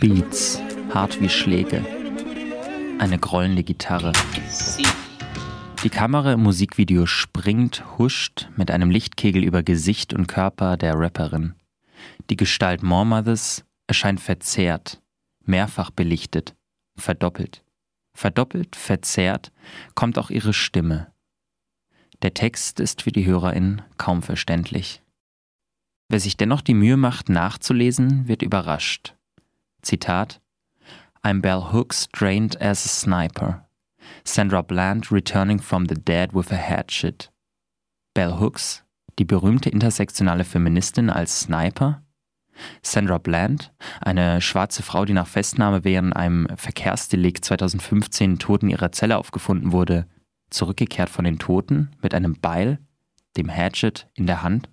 Beats, hart wie Schläge. Eine grollende Gitarre. Die Kamera im Musikvideo springt, huscht mit einem Lichtkegel über Gesicht und Körper der Rapperin. Die Gestalt Mothers erscheint verzerrt, mehrfach belichtet, verdoppelt. Verdoppelt, verzerrt kommt auch ihre Stimme. Der Text ist für die HörerInnen kaum verständlich. Wer sich dennoch die Mühe macht, nachzulesen, wird überrascht. Zitat I'm Bell Hooks trained as a sniper. Sandra Bland returning from the dead with a hatchet. Bell Hooks, die berühmte intersektionale Feministin als Sniper? Sandra Bland, eine schwarze Frau, die nach Festnahme während einem Verkehrsdelikt 2015 tot in ihrer Zelle aufgefunden wurde, zurückgekehrt von den Toten mit einem Beil, dem Hatchet, in der Hand?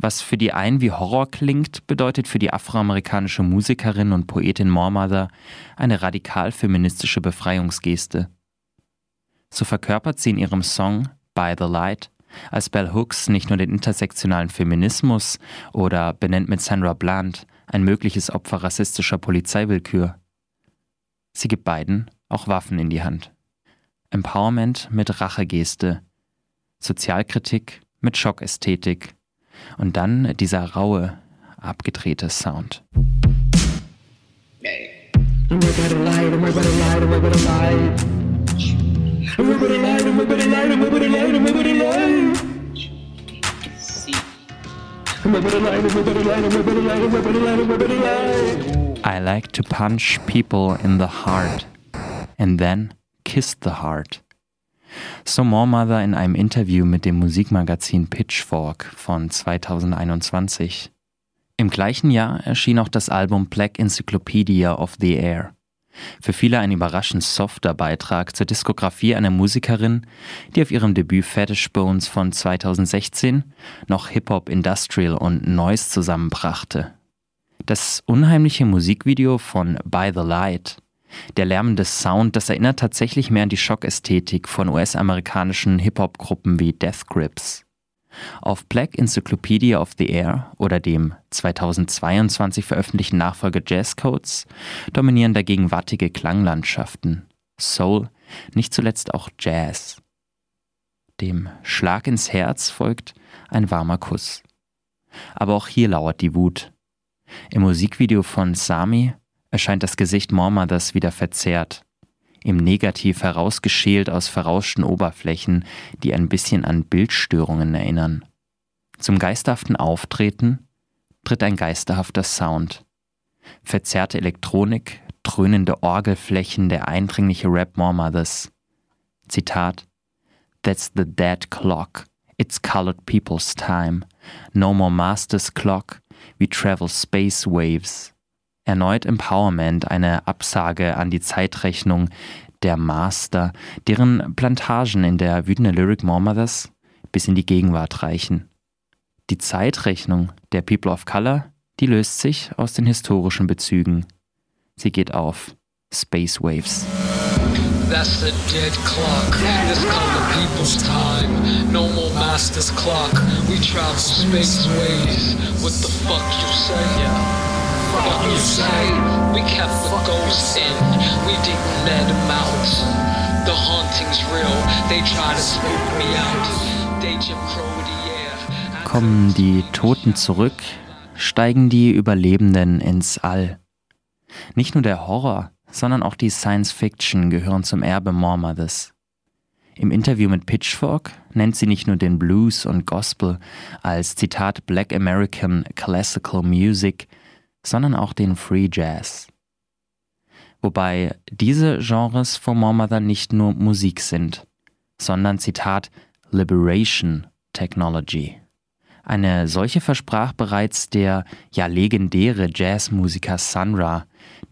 Was für die einen wie Horror klingt, bedeutet für die afroamerikanische Musikerin und Poetin Mormother eine radikal feministische Befreiungsgeste. So verkörpert sie in ihrem Song By the Light als Bell Hooks nicht nur den intersektionalen Feminismus oder benennt mit Sandra Bland ein mögliches Opfer rassistischer Polizeiwillkür. Sie gibt beiden auch Waffen in die Hand. Empowerment mit Rachegeste, Sozialkritik mit Schockästhetik und dann dieser raue, abgedrehte Sound. I like to punch people in the heart and then kiss the heart. So Mother in einem Interview mit dem Musikmagazin Pitchfork von 2021. Im gleichen Jahr erschien auch das Album Black Encyclopedia of the Air. Für viele ein überraschend softer Beitrag zur Diskografie einer Musikerin, die auf ihrem Debüt Fetish Bones von 2016 noch Hip-Hop, Industrial und Noise zusammenbrachte. Das unheimliche Musikvideo von By the Light der lärmende Sound, das erinnert tatsächlich mehr an die Schockästhetik von US-amerikanischen Hip-Hop-Gruppen wie Death Grips. Auf Black Encyclopedia of the Air oder dem 2022 veröffentlichten Nachfolger Jazz Codes dominieren dagegen wattige Klanglandschaften, Soul, nicht zuletzt auch Jazz. Dem Schlag ins Herz folgt ein warmer Kuss. Aber auch hier lauert die Wut. Im Musikvideo von Sami erscheint das Gesicht Mormothers wieder verzerrt, im Negativ herausgeschält aus verrauschten Oberflächen, die ein bisschen an Bildstörungen erinnern. Zum geisterhaften Auftreten tritt ein geisterhafter Sound. Verzerrte Elektronik, dröhnende Orgelflächen, der eindringliche Rap Mormothers. Zitat That's the dead clock. It's colored people's time. No more master's clock. We travel space waves. Erneut Empowerment, eine Absage an die Zeitrechnung der Master, deren Plantagen in der wütenden Lyric Mothers bis in die Gegenwart reichen. Die Zeitrechnung der People of Color, die löst sich aus den historischen Bezügen. Sie geht auf Space Waves. That's the dead clock. This color people's time. No more master's clock. We travel space waves. What the fuck you say? Yeah. You say? We kept the ghosts in, we didn't let them out. The haunting's real, they try to spook me out. They Jim Crow the air. Kommen die Toten zurück, steigen die Überlebenden ins All. Nicht nur der Horror, sondern auch die Science Fiction gehören zum Erbe Mormothers. Im Interview mit Pitchfork nennt sie nicht nur den Blues und Gospel als Zitat Black American Classical Music, sondern auch den Free Jazz. Wobei diese Genres von Mormother nicht nur Musik sind, sondern Zitat Liberation Technology. Eine solche versprach bereits der ja legendäre Jazzmusiker Sun Ra,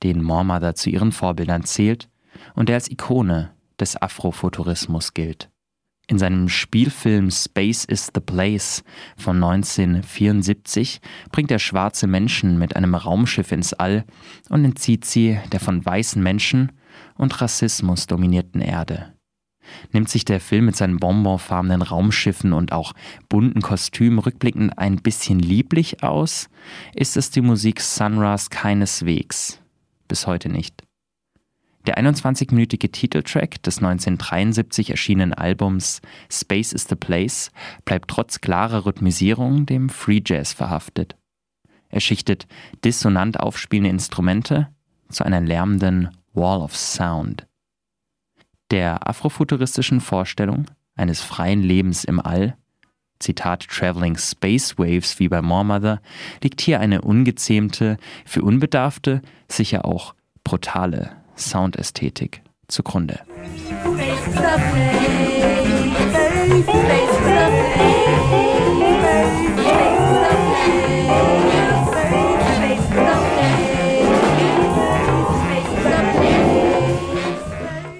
den Mormother zu ihren Vorbildern zählt und der als Ikone des Afrofuturismus gilt. In seinem Spielfilm Space is the Place von 1974 bringt er schwarze Menschen mit einem Raumschiff ins All und entzieht sie der von weißen Menschen und Rassismus dominierten Erde. Nimmt sich der Film mit seinen bonbonfarbenen Raumschiffen und auch bunten Kostümen rückblickend ein bisschen lieblich aus, ist es die Musik Sunrise keineswegs. Bis heute nicht. Der 21-minütige Titeltrack des 1973 erschienenen Albums Space is the Place bleibt trotz klarer Rhythmisierung dem Free Jazz verhaftet. Er schichtet dissonant aufspielende Instrumente zu einer lärmenden Wall of Sound. Der afrofuturistischen Vorstellung eines freien Lebens im All, Zitat Traveling Space Waves wie bei Moormother, liegt hier eine ungezähmte, für Unbedarfte sicher auch brutale Soundästhetik zugrunde.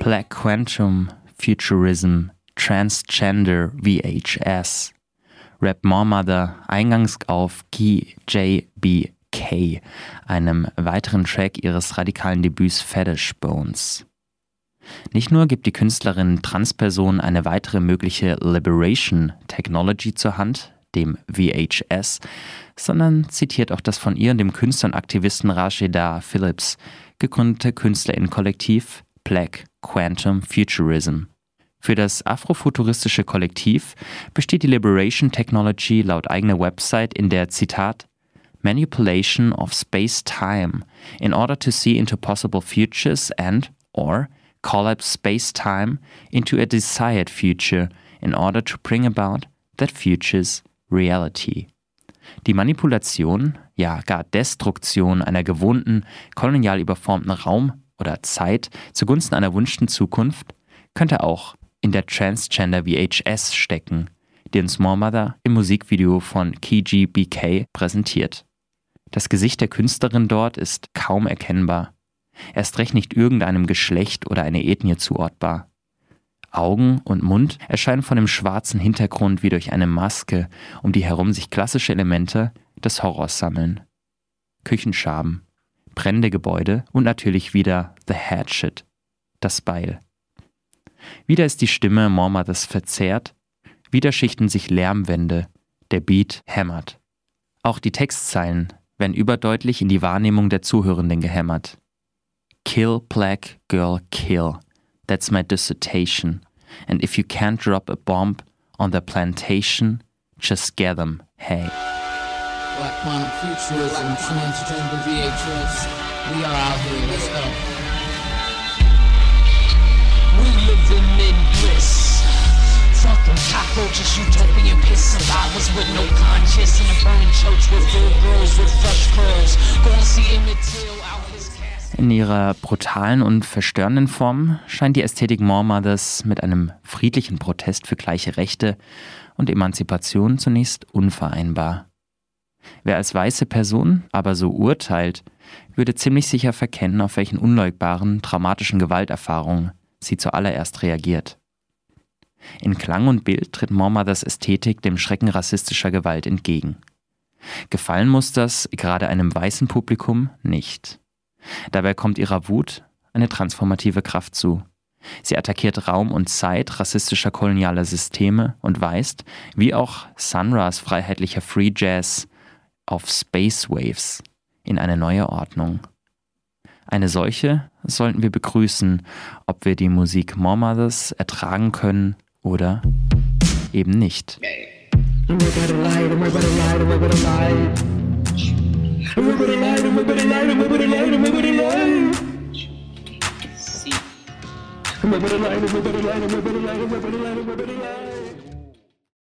Black Quantum Futurism Transgender VHS Rap Mother eingangs auf GJBK, einem weiteren Track ihres radikalen Debüts Fetish Bones. Nicht nur gibt die Künstlerin Transpersonen eine weitere mögliche Liberation Technology zur Hand, dem VHS, sondern zitiert auch das von ihr und dem Künstler und Aktivisten Rashida Phillips gegründete Künstlerinnenkollektiv Black Quantum Futurism. Für das afrofuturistische Kollektiv besteht die Liberation Technology laut eigener Website in der Zitat Manipulation of space-time in order to see into possible futures and or collapse space-time into a desired future in order to bring about that future's reality. Die Manipulation, ja gar Destruktion einer gewohnten, kolonial überformten Raum- oder Zeit zugunsten einer wünschten Zukunft könnte auch in der Transgender VHS stecken, die uns Mother im Musikvideo von Kiji BK präsentiert. Das Gesicht der Künstlerin dort ist kaum erkennbar. Erst recht nicht irgendeinem Geschlecht oder einer Ethnie zuortbar. Augen und Mund erscheinen von dem schwarzen Hintergrund wie durch eine Maske, um die herum sich klassische Elemente des Horrors sammeln. Küchenschaben, brennende Gebäude und natürlich wieder The Hatchet, das Beil. Wieder ist die Stimme Mormothers verzerrt, wieder schichten sich Lärmwände, der Beat hämmert. Auch die Textzeilen werden überdeutlich in die Wahrnehmung der Zuhörenden gehämmert. Kill, black girl, kill. That's my dissertation. And if you can't drop a bomb on the plantation, just get them, hey. Black quantum futurism, transgender VHS. We are out here, let's go. We live in in bliss. Fucking cockroaches, utopian piss survivors with no conscience in a burning church with full girls with fresh curls. Gonna see Emmett Till in ihrer brutalen und verstörenden Form scheint die Ästhetik Mothers mit einem friedlichen Protest für gleiche Rechte und Emanzipation zunächst unvereinbar. Wer als weiße Person aber so urteilt, würde ziemlich sicher verkennen, auf welchen unleugbaren, traumatischen Gewalterfahrungen sie zuallererst reagiert. In Klang und Bild tritt Mormothers Ästhetik dem Schrecken rassistischer Gewalt entgegen. Gefallen muss das gerade einem weißen Publikum nicht. Dabei kommt ihrer Wut eine transformative Kraft zu. Sie attackiert Raum und Zeit rassistischer kolonialer Systeme und weist, wie auch Sunras freiheitlicher Free Jazz, auf Space Waves in eine neue Ordnung. Eine solche sollten wir begrüßen, ob wir die Musik Mothers ertragen können oder eben nicht. See.